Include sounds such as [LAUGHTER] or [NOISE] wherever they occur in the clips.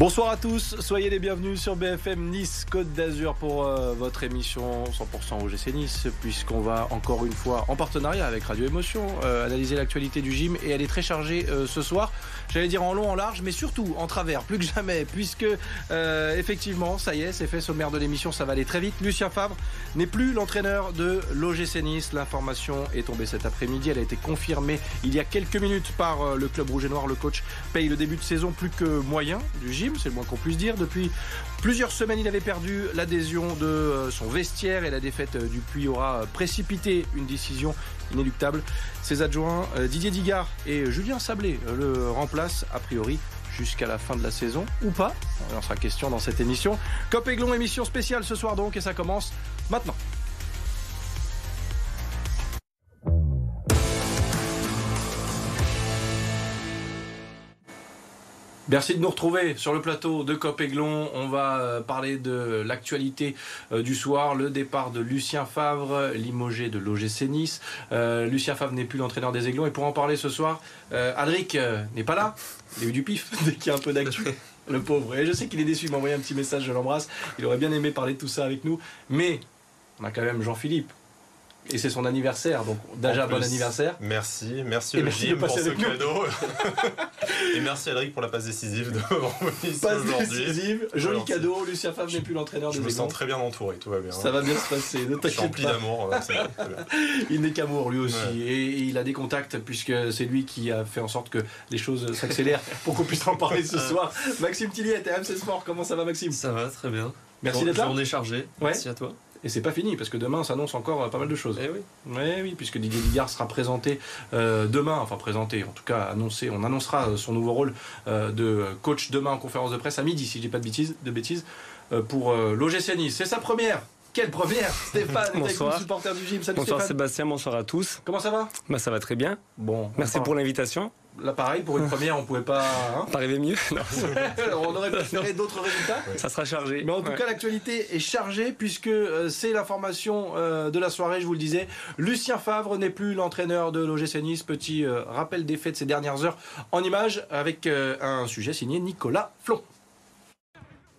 Bonsoir à tous, soyez les bienvenus sur BFM Nice Côte d'Azur pour euh, votre émission 100% OGC Nice, puisqu'on va encore une fois en partenariat avec Radio Émotion euh, analyser l'actualité du gym et elle est très chargée euh, ce soir. J'allais dire en long, en large, mais surtout en travers, plus que jamais, puisque effectivement, ça y est, c'est fait sommaire de l'émission, ça va aller très vite. Lucien Favre n'est plus l'entraîneur de l'OGC Nice. L'information est tombée cet après-midi, elle a été confirmée il y a quelques minutes par le club rouge et noir. Le coach paye le début de saison plus que moyen du gym c'est le moins qu'on puisse dire. Depuis plusieurs semaines, il avait perdu l'adhésion de euh, son vestiaire et la défaite euh, du Puy aura précipité une décision inéluctable. Ses adjoints euh, Didier Digard et Julien Sablé le remplacent a priori jusqu'à la fin de la saison ou pas On en sera question dans cette émission. Cop Aiglon, émission spéciale ce soir donc et ça commence maintenant. Merci de nous retrouver sur le plateau de Cop Aiglon. On va euh, parler de l'actualité euh, du soir, le départ de Lucien Favre, limogé de l'OGC Nice. Euh, Lucien Favre n'est plus l'entraîneur des Aiglons et pour en parler ce soir, Alric n'est pas là. Il a eu du pif [LAUGHS] dès qu'il y a un peu d'actu. Le pauvre. Et je sais qu'il est déçu, il m'a envoyé un petit message, je l'embrasse. Il aurait bien aimé parler de tout ça avec nous. Mais on a quand même Jean-Philippe et c'est son anniversaire, donc déjà bon anniversaire. Merci, merci Jim pour ce cadeau. [LAUGHS] et merci Alric pour la passe décisive de Passe décisive, joli cadeau. Lucien Favre n'est plus l'entraîneur des Je me sens très bien entouré, tout va bien. Ça va bien se passer, ne t'inquiète pas. d'amour. [LAUGHS] il n'est qu'amour lui aussi. Et il a des contacts puisque c'est lui qui a fait en sorte que les choses s'accélèrent [LAUGHS] pour qu'on puisse en parler ce soir. Maxime Tilliet, MC Sport, comment ça va Maxime? Ça va, très bien. Merci d'être là. Journée chargée. Merci à toi. Et c'est pas fini, parce que demain s'annonce encore euh, pas mal de choses. Eh oui. oui, puisque Didier Ligard sera présenté euh, demain, enfin présenté, en tout cas annoncé, on annoncera euh, son nouveau rôle de coach demain en conférence de presse à midi, si je dis pas de bêtises, de bêtises pour l'OGC Nice. C'est sa première quelle première [LAUGHS] Stéphane, bonsoir. supporter du gym. Salut bonsoir Sébastien, bonsoir à tous. Comment ça va? Bah, Ça va très bien. Bon. Merci pour l'invitation. Là, pareil, pour une première, on pouvait pas. Hein mieux. [LAUGHS] on aurait préféré d'autres résultats. Ça sera chargé. Mais en tout cas, l'actualité est chargée puisque euh, c'est l'information euh, de la soirée, je vous le disais. Lucien Favre n'est plus l'entraîneur de l'OGC Nice. Petit euh, rappel des faits de ces dernières heures en images avec un sujet signé Nicolas Flon.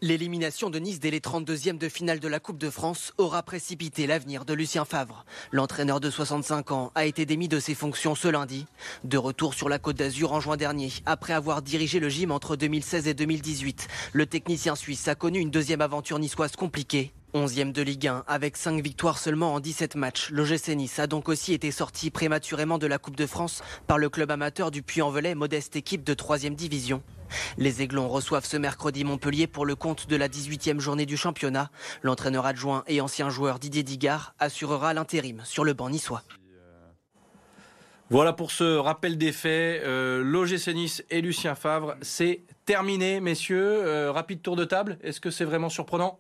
L'élimination de Nice dès les 32e de finale de la Coupe de France aura précipité l'avenir de Lucien Favre. L'entraîneur de 65 ans a été démis de ses fonctions ce lundi. De retour sur la Côte d'Azur en juin dernier, après avoir dirigé le gym entre 2016 et 2018, le technicien suisse a connu une deuxième aventure niçoise compliquée. 11e de Ligue 1, avec 5 victoires seulement en 17 matchs, l'OGC Nice a donc aussi été sorti prématurément de la Coupe de France par le club amateur du Puy-en-Velay, modeste équipe de 3e division. Les Aiglons reçoivent ce mercredi Montpellier pour le compte de la 18e journée du championnat. L'entraîneur adjoint et ancien joueur Didier Digard assurera l'intérim sur le banc niçois. Voilà pour ce rappel des faits. Euh, L'OGC Nice et Lucien Favre, c'est terminé, messieurs. Euh, rapide tour de table. Est-ce que c'est vraiment surprenant?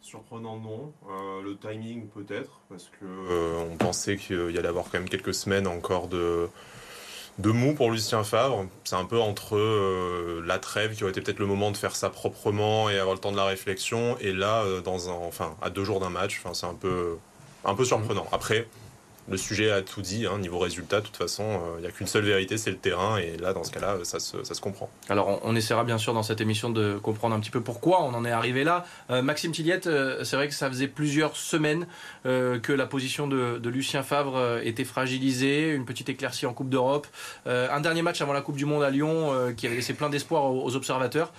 Surprenant, non. Euh, le timing, peut-être, parce que on pensait qu'il y allait avoir quand même quelques semaines encore de, de mou pour Lucien Favre. C'est un peu entre euh, la trêve qui aurait été peut-être le moment de faire ça proprement et avoir le temps de la réflexion, et là, euh, dans un, enfin, à deux jours d'un match, c'est un peu, un peu surprenant. Après, le sujet a tout dit. Hein, niveau résultat, de toute façon, il euh, n'y a qu'une seule vérité, c'est le terrain. Et là, dans ce cas-là, ça se, ça se comprend. Alors, on, essaiera bien sûr dans cette émission de comprendre un petit peu pourquoi on en est arrivé là. Euh, Maxime Tilliette, euh, c'est vrai que ça faisait plusieurs semaines que la position de, Lucien Favre était fragilisée. Une petite éclaircie en Coupe d'Europe. un dernier match avant la Coupe du Monde à Lyon qui avait laissé plein d'espoir aux, observateurs.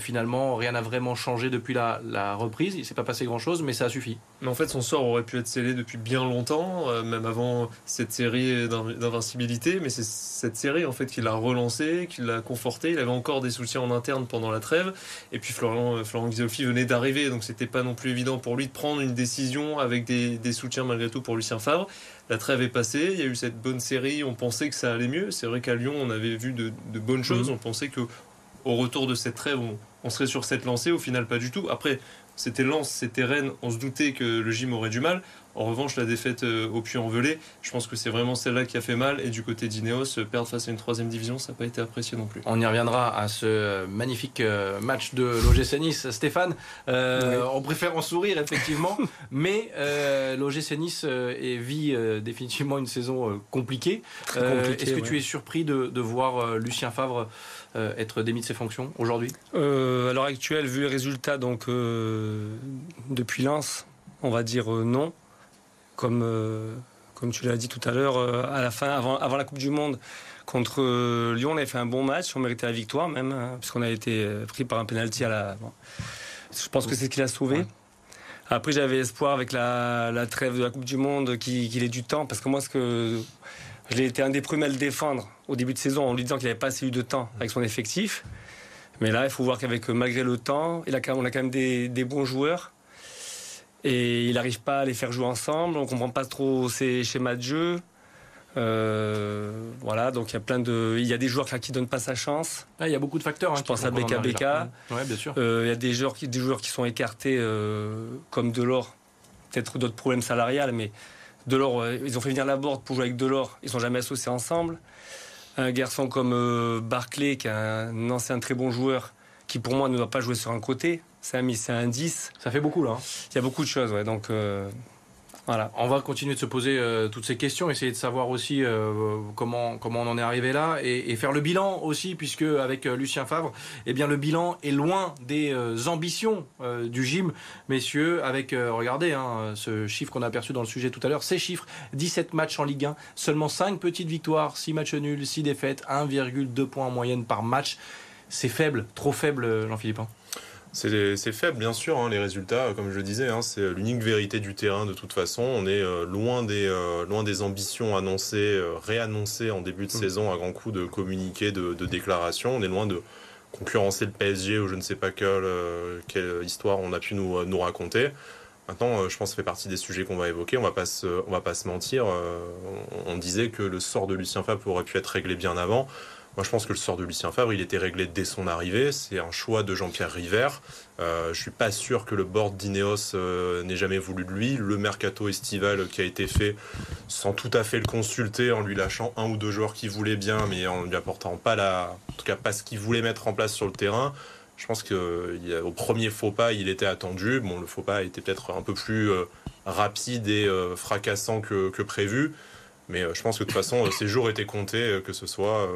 finalement, rien n'a vraiment changé depuis la, la reprise. Il ne s'est pas passé grand-chose, mais ça a suffi. Mais en fait, son sort aurait pu être scellé depuis bien longtemps, même avant cette série d'invincibilité, mais c'est cette série en fait qui l'a relancé, qui l'a conforté. Il avait encore des soutiens en interne pendant la trêve, et puis Florian, Florent venait d'arriver, donc c'était pas non plus évident pour lui de prendre une décision avec des, des, soutiens malgré tout pour Lucien Favre. La trêve est passée, il y a eu cette bonne série, on pensait que ça allait mieux. C'est vrai qu'à Lyon, on avait vu de, de bonnes choses, mmh. on pensait que au retour de cette trêve, on, on serait sur cette lancée. Au final, pas du tout. Après, c'était Lens, c'était Rennes, on se doutait que le gym aurait du mal. En revanche, la défaite au Puy-en-Velay, je pense que c'est vraiment celle-là qui a fait mal. Et du côté d'Ineos, perdre face à une troisième division, ça n'a pas été apprécié non plus. On y reviendra à ce magnifique match de l'OGC Nice. Stéphane, on préfère en sourire effectivement, [LAUGHS] mais l'OGC Nice vit définitivement une saison compliquée. Est-ce que tu es surpris de, voir Lucien Favre être démis de ses fonctions aujourd'hui À l'heure actuelle, vu les résultats donc, depuis Lens, on va dire non. Comme, comme tu l'as dit tout à l'heure, à la fin, avant, avant la Coupe du Monde, contre Lyon, on avait fait un bon match, on méritait la victoire même, hein, puisqu'on a été pris par un penalty à la. Je pense que c'est ce qui l'a sauvé. Après, j'avais espoir avec la, trêve de la Coupe du Monde qu'il ait du temps, parce que moi, ce que je été un des premiers à le défendre au début de saison en lui disant qu'il n'avait pas assez eu de temps avec son effectif. Mais là, il faut voir qu'avec malgré le temps, il a on a quand même des, bons joueurs. Et il n'arrive pas à les faire jouer ensemble. On ne comprend pas trop ses schémas de jeu. Euh, voilà, donc il y a plein de, il y a des joueurs qui donnent pas sa chance. Ah, il y a beaucoup de facteurs. Hein, Je pense à BKBK. Ouais, bien sûr. Euh, il y a des joueurs qui, des joueurs qui sont écartés euh, comme Delors. Peut-être d'autres problèmes salariales, mais Delors, ils ont fait venir la board pour jouer avec Delors. Ils sont jamais associés ensemble. Un garçon comme Barclay, qui est un ancien très bon joueur, qui pour moi ne doit pas jouer sur un côté. C'est un, c'est un 10. Ça fait beaucoup là. Hein. Il y a beaucoup de choses, ouais. Donc voilà. On va continuer de se poser euh, toutes ces questions, essayer de savoir aussi euh, comment, comment on en est arrivé là et, faire le bilan aussi, puisque avec euh, Lucien Favre, eh bien, le bilan est loin des ambitions du gym, messieurs, avec, regardez, hein, ce chiffre qu'on a aperçu dans le sujet tout à l'heure, ces chiffres, 17 matchs en Ligue 1, seulement 5 petites victoires, 6 matchs nuls, 6 défaites, 1,2 points en moyenne par match. C'est faible, trop faible, Jean-Philippe. Hein. C'est faible, bien sûr, hein, les résultats, comme je le disais, hein, c'est l'unique vérité du terrain de toute façon. On est euh, loin, des, euh, loin des ambitions annoncées, euh, réannoncées en début de mm. saison à grands coups de communiqués, de, déclarations. On est loin de concurrencer le PSG ou je ne sais pas quelle, quelle histoire on a pu nous, nous raconter. Maintenant, je pense que ça fait partie des sujets qu'on va évoquer. On va pas se, on va pas se mentir. on disait que le sort de Lucien Favre aurait pu être réglé bien avant. Moi, je pense que le sort de Lucien Favre, il était réglé dès son arrivée. C'est un choix de Jean-Pierre River. Euh, je suis pas sûr que le board d'Ineos euh, n'ait jamais voulu de lui. Le mercato estival qui a été fait sans tout à fait le consulter, en lui lâchant un ou deux joueurs qui voulaient bien, mais en lui apportant pas la, en tout cas pas ce qu'il voulait mettre en place sur le terrain. Je pense qu'au premier faux pas, il était attendu. Bon, le faux pas était peut-être un peu plus euh, rapide et euh, fracassant que, que prévu. Mais euh, je pense que de toute façon, euh, ces jours étaient comptés, euh, que ce soit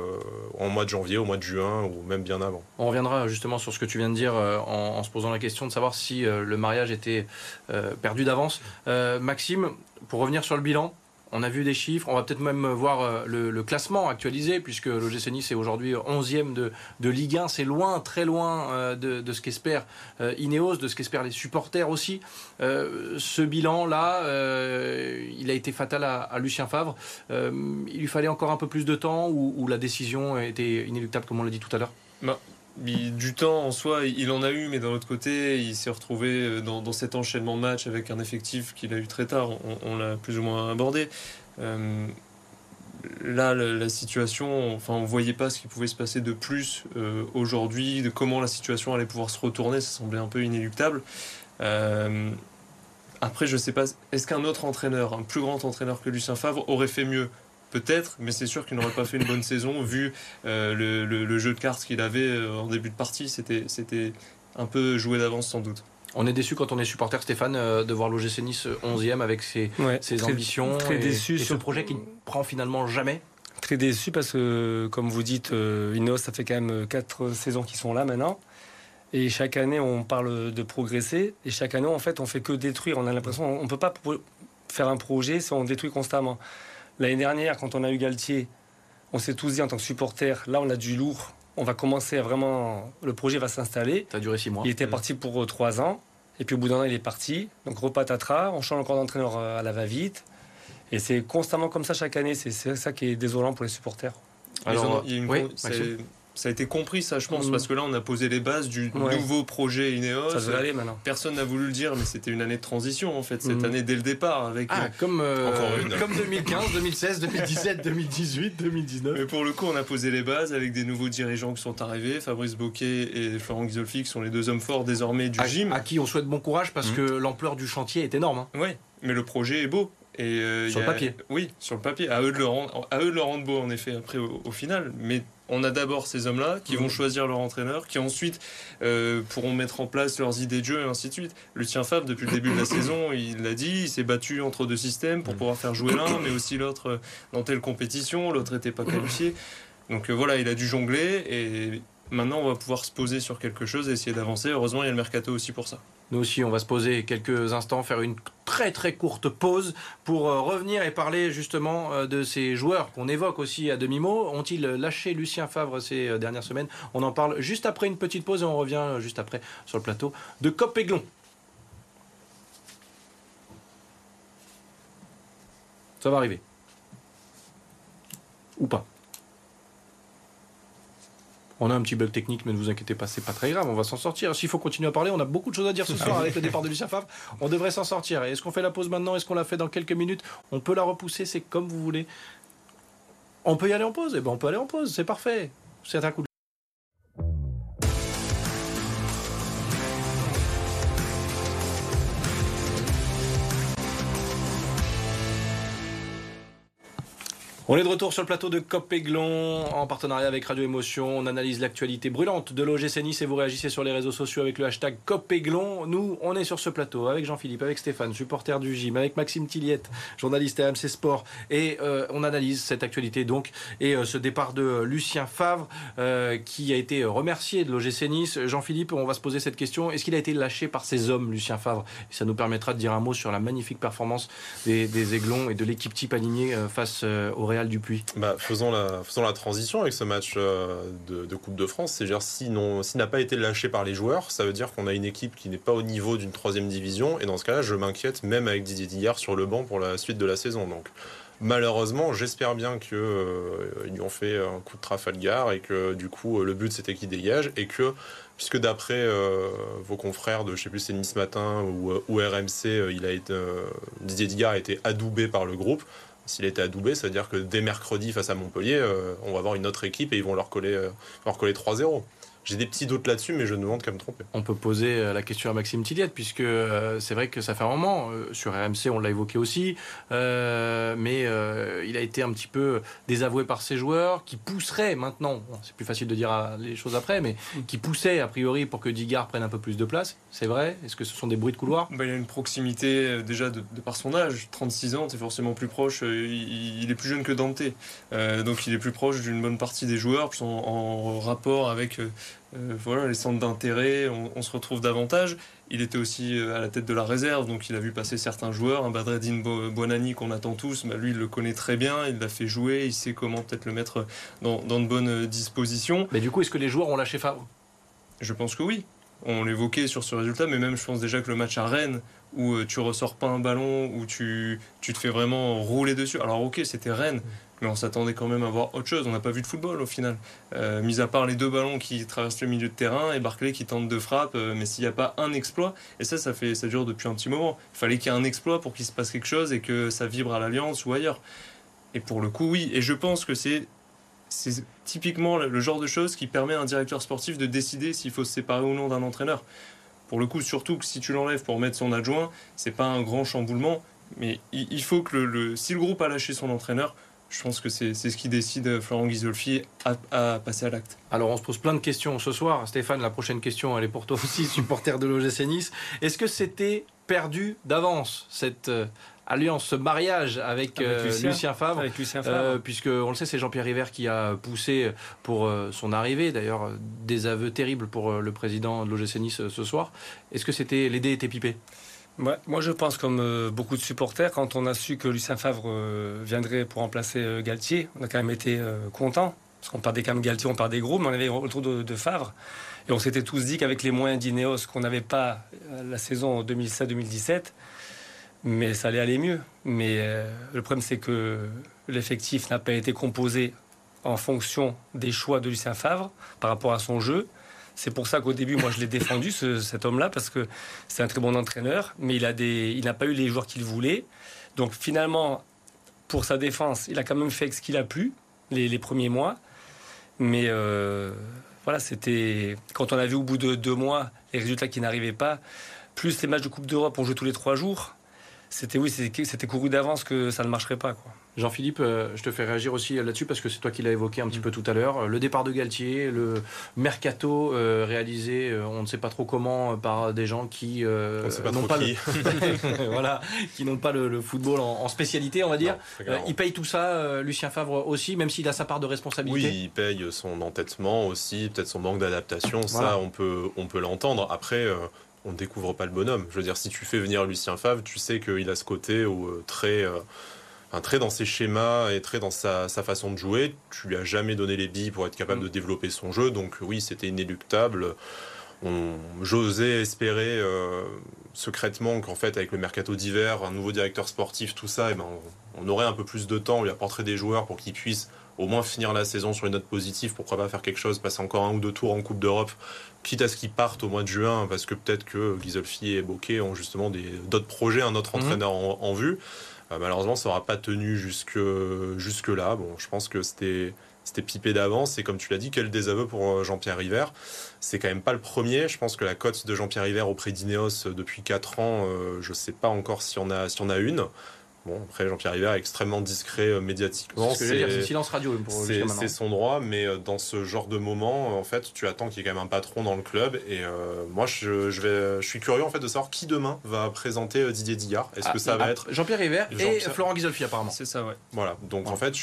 en mois de janvier, au mois de juin ou même bien avant. On reviendra justement sur ce que tu viens de dire en, se posant la question de savoir si le mariage était perdu d'avance. Maxime, pour revenir sur le bilan, on a vu des chiffres, on va peut-être même voir euh, le, classement actualisé, puisque l'OGC Nice est aujourd'hui 11e de, de, Ligue 1. C'est loin, très loin euh, de, ce qu'espère euh, Ineos, de ce qu'espèrent les supporters aussi. ce bilan-là, il a été fatal à, Lucien Favre. il lui fallait encore un peu plus de temps ou, la décision était inéluctable, comme on l'a dit tout à l'heure? Bah, du temps en soi, il en a eu, mais d'un autre côté, il s'est retrouvé euh, dans, cet enchaînement de matchs avec un effectif qu'il a eu très tard. On, l'a plus ou moins abordé. Euh, là, la, situation, enfin, on voyait pas ce qui pouvait se passer de plus euh, aujourd'hui, de comment la situation allait pouvoir se retourner. Ça semblait un peu inéluctable. après, je sais pas, est-ce qu'un autre entraîneur, un plus grand entraîneur que Lucien Favre, aurait fait mieux Peut-être, mais c'est sûr qu'il n'aurait pas fait une bonne saison vu euh, le, jeu de cartes qu'il avait euh, en début de partie. C'était, c'était un peu joué d'avance sans doute. On est déçu quand on est supporter, Stéphane, euh, de voir l'OGC Nice 11e avec ses, ambitions très et, déçu ce projet qui ne prend finalement jamais. Très déçu parce que, comme vous dites, Ineos, ça fait quand même 4 saisons qui sont là maintenant. Et chaque année, on parle de progresser. Et chaque année, en fait, on fait que détruire. On a l'impression qu'on ne peut pas faire un projet si on détruit constamment. L'année dernière, quand on a eu Galtier, on s'est tous dit en tant que supporter, là on a du lourd, on va commencer à vraiment. Le projet va s'installer. Ça a duré six mois. Il était parti pour euh, trois ans. Et puis au bout d'un an, il est parti. Donc repatatras, on change encore d'entraîneur euh, à la va-vite. Et c'est constamment comme ça chaque année. C'est ça qui est désolant pour les supporters. Alors, il y a une ça a été compris, ça, je pense, Mhm. parce que là, on a posé les bases du Ouais. nouveau projet Ineos. Ça devrait aller maintenant. Personne n'a voulu le dire, mais c'était une année de transition, en fait, cette Mhm. année dès le départ. Avec, Ah, comme, euh, Encore une. comme 2015, 2016, 2017, 2018, 2019. Mais pour le coup, on a posé les bases avec des nouveaux dirigeants qui sont arrivés, Fabrice Boquet et Florent Ghisolfi, qui sont les deux hommes forts désormais du à, gym. à qui on souhaite bon courage parce Mm. que l'ampleur du chantier est énorme. hein. Ouais, mais le projet est beau. Et euh, Sur le papier. Oui, sur le papier. À eux de le rendre, à eux de le rendre beau, en effet, après au, au final. Mais on a d'abord ces hommes-là qui vont Mhm. choisir leur entraîneur, qui ensuite euh, pourront mettre en place leurs idées de jeu et ainsi de suite. Lucien Favre, depuis le début de la [COUGHS] saison, il l'a dit, il s'est battu entre deux systèmes pour Mhm. pouvoir faire jouer l'un, mais aussi l'autre euh, dans telle compétition, l'autre n'était pas [COUGHS] qualifié. Donc euh, voilà, il a dû jongler et maintenant on va pouvoir se poser sur quelque chose et essayer d'avancer. Heureusement, il y a le mercato aussi pour ça. Nous aussi, on va se poser quelques instants, faire une très très courte pause pour euh, revenir et parler justement euh, de ces joueurs qu'on évoque aussi à demi-mot. Ont-ils lâché Lucien Favre ces euh, dernières semaines? On en parle juste après une petite pause et on revient juste après sur le plateau de Cop Aiglon. Ça va arriver. Ou pas. On a un petit bug technique, mais ne vous inquiétez pas, c'est pas très grave, on va s'en sortir. S'il faut continuer à parler, on a beaucoup de choses à dire ce soir avec le départ de Lucien Favre. On devrait s'en sortir. Et Est-ce qu'on fait la pause maintenant? Est-ce qu'on la fait dans quelques minutes? On peut la repousser, c'est comme vous voulez. On peut y aller en pause? Eh ben on peut aller en pause, c'est parfait. C'est un coup de On est de retour sur le plateau de Cop Aiglon en partenariat avec Radio Émotion. On analyse l'actualité brûlante de l'OGC Nice et vous réagissez sur les réseaux sociaux avec le hashtag Cop Aiglon. Nous, on est sur ce plateau avec Jean-Philippe, avec Stéphane, supporter du gym, avec Maxime Tilliette, journaliste à AMC Sport. Et euh, on analyse cette actualité donc et euh, ce départ de Lucien Favre euh, qui a été remercié de l'OGC Nice. Jean-Philippe, on va se poser cette question. Est-ce qu'il a été lâché par ses hommes, Lucien Favre? Ça nous permettra de dire un mot sur la magnifique performance des, des Aiglons et de l'équipe type alignée euh, face euh, au Real du Puy. Bah, faisons, la, transition avec ce match euh, de, Coupe de France. C'est-à-dire, si s'il n'a pas été lâché par les joueurs, ça veut dire qu'on a une équipe qui n'est pas au niveau d'une troisième division. Et dans ce cas-là, je m'inquiète même avec Didier Dillard sur le banc pour la suite de la saison. Donc, malheureusement, j'espère bien qu'ils lui ont fait un coup de Trafalgar et que du coup, euh, le but c'était qu'il dégage et que puisque d'après euh, vos confrères de, je sais plus, c'est Nice Matin ou, euh, ou RMC, euh, euh, Didier Dillard a été adoubé par le groupe. S'il a été adoubé, ça veut dire que dès mercredi face à Montpellier, euh, on va avoir une autre équipe et ils vont leur coller, euh, leur coller 3-0. J'ai des petits doutes là-dessus, mais je ne demande qu'à me tromper. On peut poser euh, la question à Maxime Tilliette, puisque euh, c'est vrai que ça fait un moment. euh, sur RMC, on l'a évoqué aussi. euh, mais euh, il a été un petit peu désavoué par ses joueurs, qui pousseraient maintenant, c'est plus facile de dire les choses après, mais qui poussaient a priori pour que Digard prenne un peu plus de place. C'est vrai? Est-ce que ce sont des bruits de couloir? Bah, il a une proximité déjà de, de par son âge, 36 ans, c'est forcément plus proche, il, il est plus jeune que Dante, Euh, donc il est plus proche d'une bonne partie des joueurs, puis en, en rapport avec euh, voilà, les centres d'intérêt, on, on se retrouve davantage. Il était aussi euh, à la tête de la réserve, donc il a vu passer certains joueurs, un Badreddine Bo- Bonani qu'on attend tous, bah, lui il le connaît très bien, il l'a fait jouer, il sait comment peut-être le mettre dans, dans de bonnes euh, dispositions. Mais du coup, est-ce que les joueurs ont lâché Favre? Je pense que oui. On l'évoquait sur ce résultat, mais même je pense déjà que le match à Rennes, où tu ressors pas un ballon, où tu, tu te fais vraiment rouler dessus. Alors ok, c'était Rennes, mais on s'attendait quand même à voir autre chose. On n'a pas vu de football au final. Euh, mis à part les deux ballons qui traversent le milieu de terrain et Barclay qui tente de frappe, euh, mais s'il n'y a pas un exploit, et ça, ça, fait, ça dure depuis un petit moment. Il fallait qu'il y ait un exploit pour qu'il se passe quelque chose et que ça vibre à l'Alliance ou ailleurs. Et pour le coup, oui. Et je pense que c'est c'est typiquement le genre de choses qui permet à un directeur sportif de décider s'il faut se séparer ou non d'un entraîneur. Pour le coup, surtout que si tu l'enlèves pour mettre son adjoint, c'est pas un grand chamboulement, mais il faut que le- si le groupe a lâché son entraîneur, je pense que c'est c'est ce qui décide euh, Florent Ghisolfi à, à passer à l'acte. Alors on se pose plein de questions ce soir. Stéphane, la prochaine question, elle est pour toi aussi, [LAUGHS] supporter de l'OGC Nice. Est-ce que c'était perdu d'avance, cette euh, alliance, ce mariage avec, Avec euh, Lucien. Lucien Favre Avec Lucien Favre. Euh, puisque on le sait, c'est Jean-Pierre River qui a poussé pour euh, son arrivée. D'ailleurs, des aveux terribles pour euh, le président de l'OGC Nice euh, ce soir. Est-ce que c'était les dés étaient pipés? Moi, je pense, comme euh, beaucoup de supporters, quand on a su que Lucien Favre euh, viendrait pour remplacer euh, Galtier, on a quand même été contents. Parce qu'on perdait quand même Galtier, on perdait gros, mais on avait autour de, de Favre. Et on s'était tous dit qu'avec les moyens d'Ineos qu'on n'avait pas la saison 2016-2017, mais ça allait aller mieux. Mais le problème, c'est que l'effectif n'a pas été composé en fonction des choix de Lucien Favre par rapport à son jeu. C'est pour ça qu'au début, moi, je l'ai défendu, cet homme-là, parce que c'est un très bon entraîneur, mais il, n'a pas eu les joueurs qu'il voulait. Donc finalement, pour sa défense, il a quand même fait ce qu'il a pu les, premiers mois. Mais euh, voilà, c'était quand on a vu au bout de deux mois les résultats qui n'arrivaient pas, plus les matchs de Coupe d'Europe, on joue tous les trois jours. C'était oui, c'était couru d'avance que ça ne marcherait pas. Quoi. Jean-Philippe, euh, je te fais réagir aussi là-dessus parce que c'est toi qui l'as évoqué un petit mm. peu tout à l'heure. Le départ de Galtier, le mercato euh, réalisé, euh, on ne sait pas trop comment, par des gens qui n'ont pas, le... [LAUGHS] voilà, qui n'ont pas le, football en, spécialité, on va dire. il paye tout ça, Lucien Favre aussi, même s'il a sa part de responsabilité. Oui, il paye son entêtement aussi, peut-être son manque d'adaptation. Ça, on peut, on peut l'entendre. Après on ne découvre pas le bonhomme. Je veux dire, si tu fais venir Lucien Favre, tu sais qu'il a ce côté très, très dans ses schémas et très dans sa, façon de jouer. Tu lui as jamais donné les billes pour être capable mm. de développer son jeu, donc oui, c'était inéluctable. J'osais espérer euh, secrètement qu'en fait, avec le mercato d'hiver, un nouveau directeur sportif, tout ça, et eh ben, on, aurait un peu plus de temps, on lui apporterait des joueurs pour qu'ils puissent au moins finir la saison sur une note positive, pourquoi pas faire quelque chose, passer encore un ou deux tours en Coupe d'Europe, quitte à ce qu'ils partent au mois de juin, parce que peut-être que Gisolfi et Bocquet ont justement d'autres projets, un autre mm. entraîneur en vue. Euh, malheureusement, ça n'aura pas tenu jusque, là. Je pense que c'était c'était pipé d'avance. Et comme tu l'as dit, quel désaveu pour euh, Jean-Pierre River. C'est quand même pas le premier. Je pense que la cote de Jean-Pierre River auprès d'Ineos euh, depuis 4 ans, je ne sais pas encore si on a, si on a une. Bon, après, Jean-Pierre River est extrêmement discret euh, médiatiquement. C'est silence radio C'est son droit, mais euh, dans ce genre de moment, en fait, tu attends qu'il y ait quand même un patron dans le club. Et euh, moi, je, vais, je suis curieux en fait de savoir qui demain va présenter Didier Digard. Est-ce que ah, ça va être Jean-Pierre River et Florent Ghisolfi apparemment. C'est ça, ouais. Voilà. Donc en fait,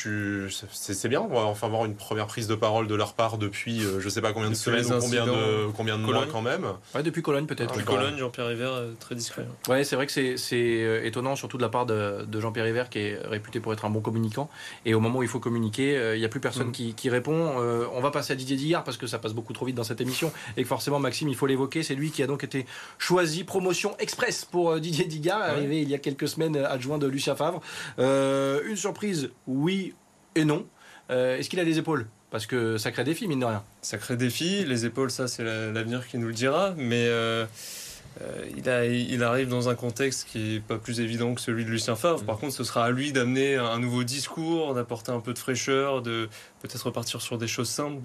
c'est bien. On va enfin avoir une première prise de parole de leur part depuis je sais pas combien de semaines ou combien de combien de mois quand même. Ouais, depuis Cologne peut-être. Depuis Cologne, Jean-Pierre River très discret. Ouais, c'est vrai que c'est étonnant surtout de la part de, de Jean-Pierre River qui est réputé pour être un bon communicant. Et au moment où il faut communiquer, euh, il n'y a plus personne mm. qui, répond. Euh, on va passer à Didier Digard parce que ça passe beaucoup trop vite dans cette émission et que forcément, Maxime, il faut l'évoquer. C'est lui qui a donc été choisi promotion express pour euh, Didier Digard, arrivé il y a quelques semaines adjoint de Lucien Favre. une surprise, oui et non. Est-ce qu'il a des épaules? Parce que sacré défi, mine de rien. Sacré défi, les épaules, ça c'est l'avenir qui nous le dira. Mais euh, il, arrive dans un contexte qui n'est pas plus évident que celui de Lucien Favre. Par mm. contre, ce sera à lui d'amener un nouveau discours, d'apporter un peu de fraîcheur, de peut-être repartir sur des choses simples,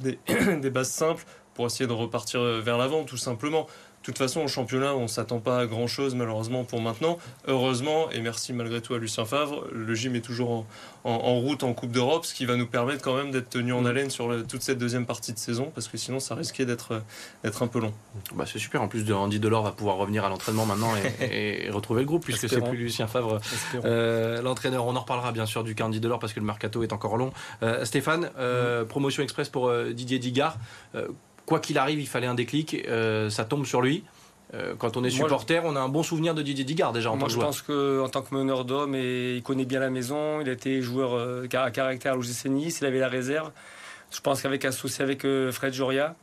des [COUGHS] bases simples, pour essayer de repartir vers l'avant, tout simplement. De toute façon, au championnat, on ne s'attend pas à grand-chose, malheureusement, pour maintenant. Heureusement, et merci malgré tout à Lucien Favre, le gym est toujours en, route en Coupe d'Europe, ce qui va nous permettre quand même d'être tenu en mm. haleine sur toute cette deuxième partie de saison, parce que sinon, ça risquait d'être un peu long. Bah, c'est super. En plus, de Andy Delors va pouvoir revenir à l'entraînement maintenant et, [LAUGHS] retrouver le groupe, puisque c'est plus Lucien Favre, euh, l'entraîneur. On en reparlera bien sûr du cas Andy Delors, parce que le mercato est encore long. Euh, Stéphane, euh, mm. promotion express pour Didier Digard quoi qu'il arrive, il fallait un déclic. Euh, ça tombe sur lui. Euh, quand on est supporter, on a un bon souvenir de Didier Digard déjà en Moi, je pense qu'en tant que meneur d'homme, il connaît bien la maison. Il a été joueur euh, à caractère à l'OGC Nice. Il avait la réserve. Je pense qu'avec associé avec Fred Joria,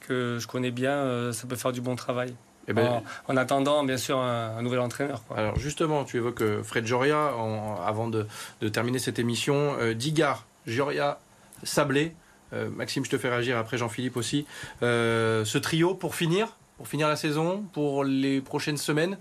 que je connais bien, ça peut faire du bon travail. Eh ben, en, attendant, bien sûr, un, nouvel entraîneur. Alors justement, tu évoques Fred Joria avant de, terminer cette émission. Digard, Joria, Sablé, euh, Maxime, je te fais réagir après Jean-Philippe aussi. Euh, ce trio pour finir, pour finir la saison, pour les prochaines semaines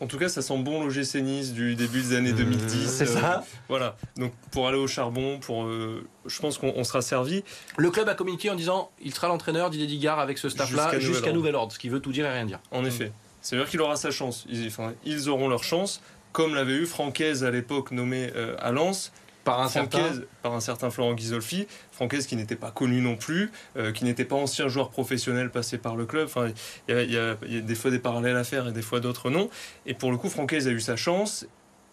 en tout cas, ça sent bon l'OGC Nice du début des années 2010. Mmh. C'est ça. Euh, voilà. Donc pour aller au charbon, pour, je pense qu'on sera servi. Le club a communiqué en disant il sera l'entraîneur Didier Digard avec ce staff-là jusqu'à nouvel, ordre, ce qui veut tout dire et rien dire. En effet. C'est-à-dire qu'il aura sa chance. Ils, enfin, ils auront leur chance, comme l'avait eu Francaise à l'époque nommé à Lens par un, certain... par un certain Florent Ghisolfi, Francaise qui n'était pas connu non plus, euh, qui n'était pas ancien joueur professionnel passé par le club. Enfin, il y, a des fois des parallèles à faire et des fois d'autres non. Et pour le coup, Francaise a eu sa chance.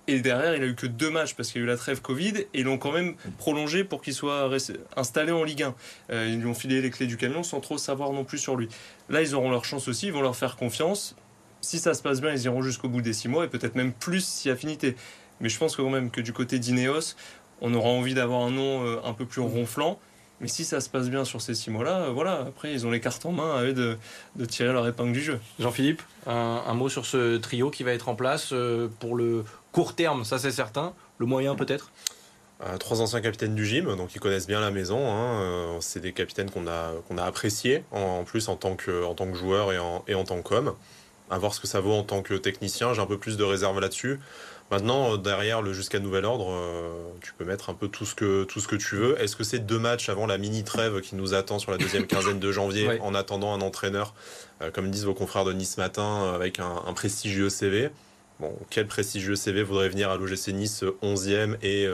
Et derrière, il a eu que deux matchs parce qu'il y a eu la trêve Covid et ils l'ont quand même prolongé pour qu'il soit installé en Ligue 1. Euh, ils lui ont filé les clés du camion sans trop savoir non plus sur lui. Là, ils auront leur chance aussi, ils vont leur faire confiance. Si ça se passe bien, ils iront jusqu'au bout des six mois et peut-être même plus si affinité. Mais je pense quand même que du côté d'Ineos, on aura envie d'avoir un nom euh, un peu plus ronflant. Mais si ça se passe bien sur ces six mois-là, euh, voilà, après ils ont les cartes en main à eux de, tirer leur épingle du jeu. Jean-Philippe, un, mot sur ce trio qui va être en place euh, pour le court terme, ça c'est certain. Le moyen peut-être? Trois anciens capitaines du gym, donc ils connaissent bien la maison. Hein. c'est des capitaines qu'on a, qu'on a appréciés en, plus en tant que, en tant que joueur et en, et en tant qu'homme. À voir ce que ça vaut en tant que technicien, j'ai un peu plus de réserve là-dessus. Maintenant, derrière le jusqu'à nouvel ordre, euh, tu peux mettre un peu tout ce que, tout ce que tu veux. Est-ce que c'est deux matchs avant la mini trêve qui nous attend sur la deuxième quinzaine de janvier [LAUGHS] en attendant un entraîneur, euh, comme disent vos confrères de Nice Matin, euh, avec un, prestigieux CV Bon, quel prestigieux CV voudrait venir à l'OGC Nice 11e et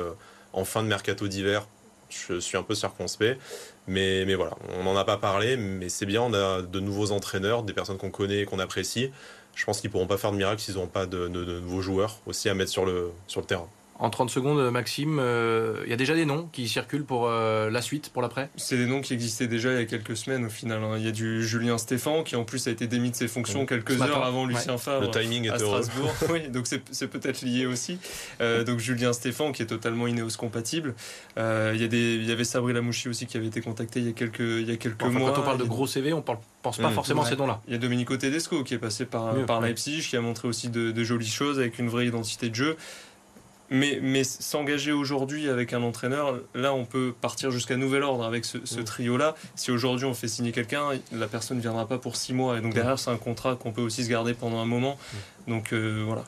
en fin de mercato d'hiver Je suis un peu circonspect. Mais, mais voilà, on n'en a pas parlé, mais c'est bien, on a de nouveaux entraîneurs, des personnes qu'on connaît et qu'on apprécie je pense qu'ils pourront pas faire de miracle s'ils n'ont pas de, nouveaux joueurs aussi à mettre sur le, sur le terrain. En 30 secondes, Maxime, il euh, y a déjà des noms qui circulent pour euh, la suite, pour l'après? C'est des noms qui existaient déjà il y a quelques semaines au final. Hein. Il y a du Julien Stéphan qui en plus a été démis de ses fonctions quelques heures avant Lucien Favre le timing à Strasbourg. [LAUGHS] oui, donc c'est peut-être lié aussi. Euh, donc Julien Stéphan qui est totalement inéos compatible. il, y a des, il y avait Sabri Lamouchi aussi qui avait été contacté il y a quelques, il y a quelques mois. Quand on parle de gros CV, on ne pense pas mmh. forcément à ces noms-là. Il y a Domenico Tedesco qui est passé par, par Leipzig, qui a montré aussi de, de jolies choses avec une vraie identité de jeu. Mais, mais s'engager aujourd'hui avec un entraîneur, là, on peut partir jusqu'à nouvel ordre avec ce, mm. trio-là. Si aujourd'hui on fait signer quelqu'un, la personne ne viendra pas pour six mois. Et donc mm. derrière, c'est un contrat qu'on peut aussi se garder pendant un moment. Mm. Donc euh, voilà.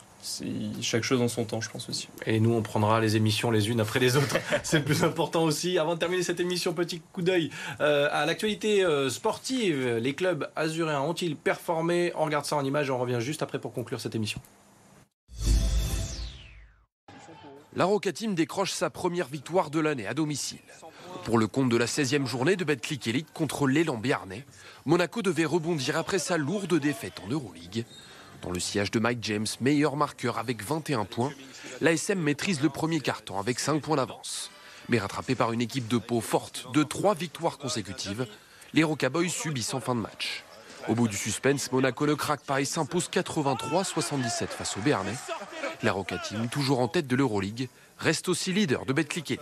Chaque chose en son temps, je pense aussi. Et nous, on prendra les émissions les unes après les autres. [LAUGHS] c'est le plus important aussi. Avant de terminer cette émission, petit coup d'œil euh, à l'actualité euh, sportive. Les clubs azuréens ont-ils performé? On regarde ça en image et on revient juste après pour conclure cette émission. La Roca Team décroche sa première victoire de l'année à domicile. Pour le compte de la 16e journée de Betclic Elite contre l'élan Béarnais, Monaco devait rebondir après sa lourde défaite en Euroleague. Dans le siège de Mike James, meilleur marqueur avec 21 points, l'ASM maîtrise le premier carton avec 5 points d'avance. Mais rattrapé par une équipe de peau forte de 3 victoires consécutives, les Roca Boys subissent en fin de match. Au bout du suspense, Monaco ne craque et s'impose 83-77 face au Béarnais. La Roca Team, toujours en tête de l'Euroleague, reste aussi leader de Betclic.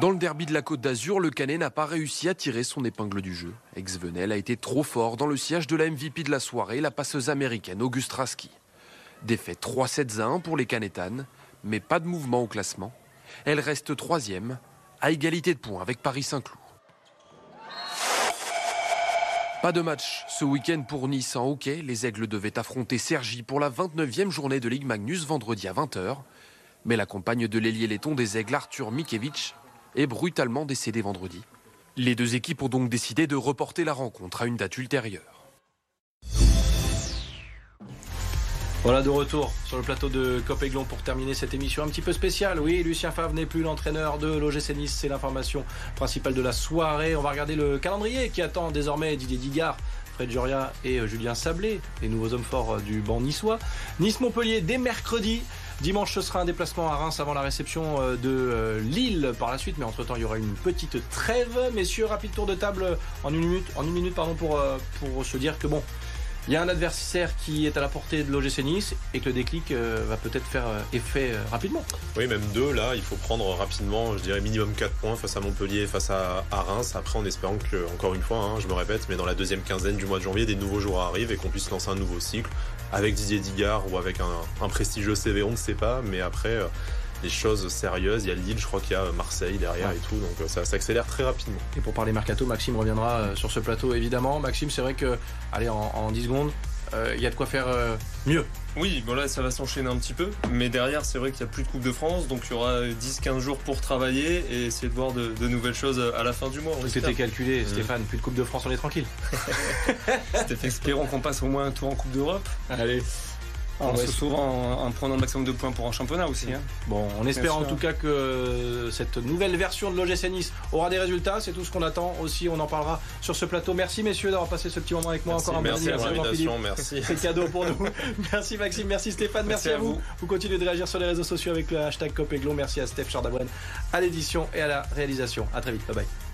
Dans le derby de la Côte d'Azur, le Canet n'a pas réussi à tirer son épingle du jeu. Ex-Venel a été trop fort dans le siège de la MVP de la soirée, la passeuse américaine Auguste Raski. Défaite 3-7 1 pour les Canetanes, mais pas de mouvement au classement. Elle reste troisième, à égalité de points avec Paris Saint-Cloud. Pas de match ce week-end pour Nice en hockey. Les Aigles devaient affronter Sergi pour la 29e journée de Ligue Magnus vendredi à 20h. Mais la compagne de l'ailier laiton des Aigles, Arthur Mikiewicz, est brutalement décédée vendredi. Les deux équipes ont donc décidé de reporter la rencontre à une date ultérieure. Voilà de retour sur le plateau de Copéglon pour terminer cette émission un petit peu spéciale. Oui, Lucien Favre n'est plus l'entraîneur de l'OGC Nice, c'est l'information principale de la soirée. On va regarder le calendrier qui attend désormais Didier Digard, Fred Juria et euh, Julien Sablé, les nouveaux hommes forts euh, du banc niçois. Nice-Montpellier dès mercredi. Dimanche, ce sera un déplacement à Reims avant la réception euh, de Lille par la suite, mais entre-temps, il y aura une petite trêve. Messieurs, rapide tour de table en une minute, en pour, pour se dire que bon, il y a un adversaire qui est à la portée de l'OGC Nice et que le déclic euh, va peut-être faire euh, effet euh, rapidement. Oui, même deux, là, il faut prendre rapidement, je dirais minimum 4 points face à Montpellier, face à, Reims. Après, en espérant que, encore une fois, hein, je me répète, mais dans la deuxième quinzaine du mois de janvier, des nouveaux jours arrivent et qu'on puisse lancer un nouveau cycle avec Didier Digard ou avec un, un prestigieux CV, on ne sait pas, mais après des choses sérieuses. Il y a Lille, je crois qu'il y a Marseille derrière et tout, donc euh, ça s'accélère très rapidement. Et pour parler mercato, Maxime reviendra euh, sur ce plateau évidemment. Maxime, c'est vrai que, allez, en, 10 secondes, euh, il y a de quoi faire mieux. Oui, bon là ça va s'enchaîner un petit peu, mais derrière c'est vrai qu'il n'y a plus de Coupe de France, donc il y aura 10-15 jours pour travailler et essayer de voir de, nouvelles choses à la fin du mois. C'était calculé, Stéphane, plus de Coupe de France, on est tranquille. [LAUGHS] Espérons qu'on passe au moins un tour en Coupe d'Europe. Allez. On se souvent en, prenant le maximum de points pour un championnat aussi. Hein. Bon, on espère en tout cas que cette nouvelle version de l'OGC Nice aura des résultats. C'est tout ce qu'on attend aussi. On en parlera sur ce plateau. Merci messieurs d'avoir passé ce petit moment avec moi. Encore un merci, merci, merci. C'est cadeau pour nous. [LAUGHS] merci Maxime, merci Stéphane, merci, à, vous. vous. continuez de réagir sur les réseaux sociaux avec le hashtag Copéglon. Merci à Steph Chardabouane à l'édition et à la réalisation. À très vite. Bye bye.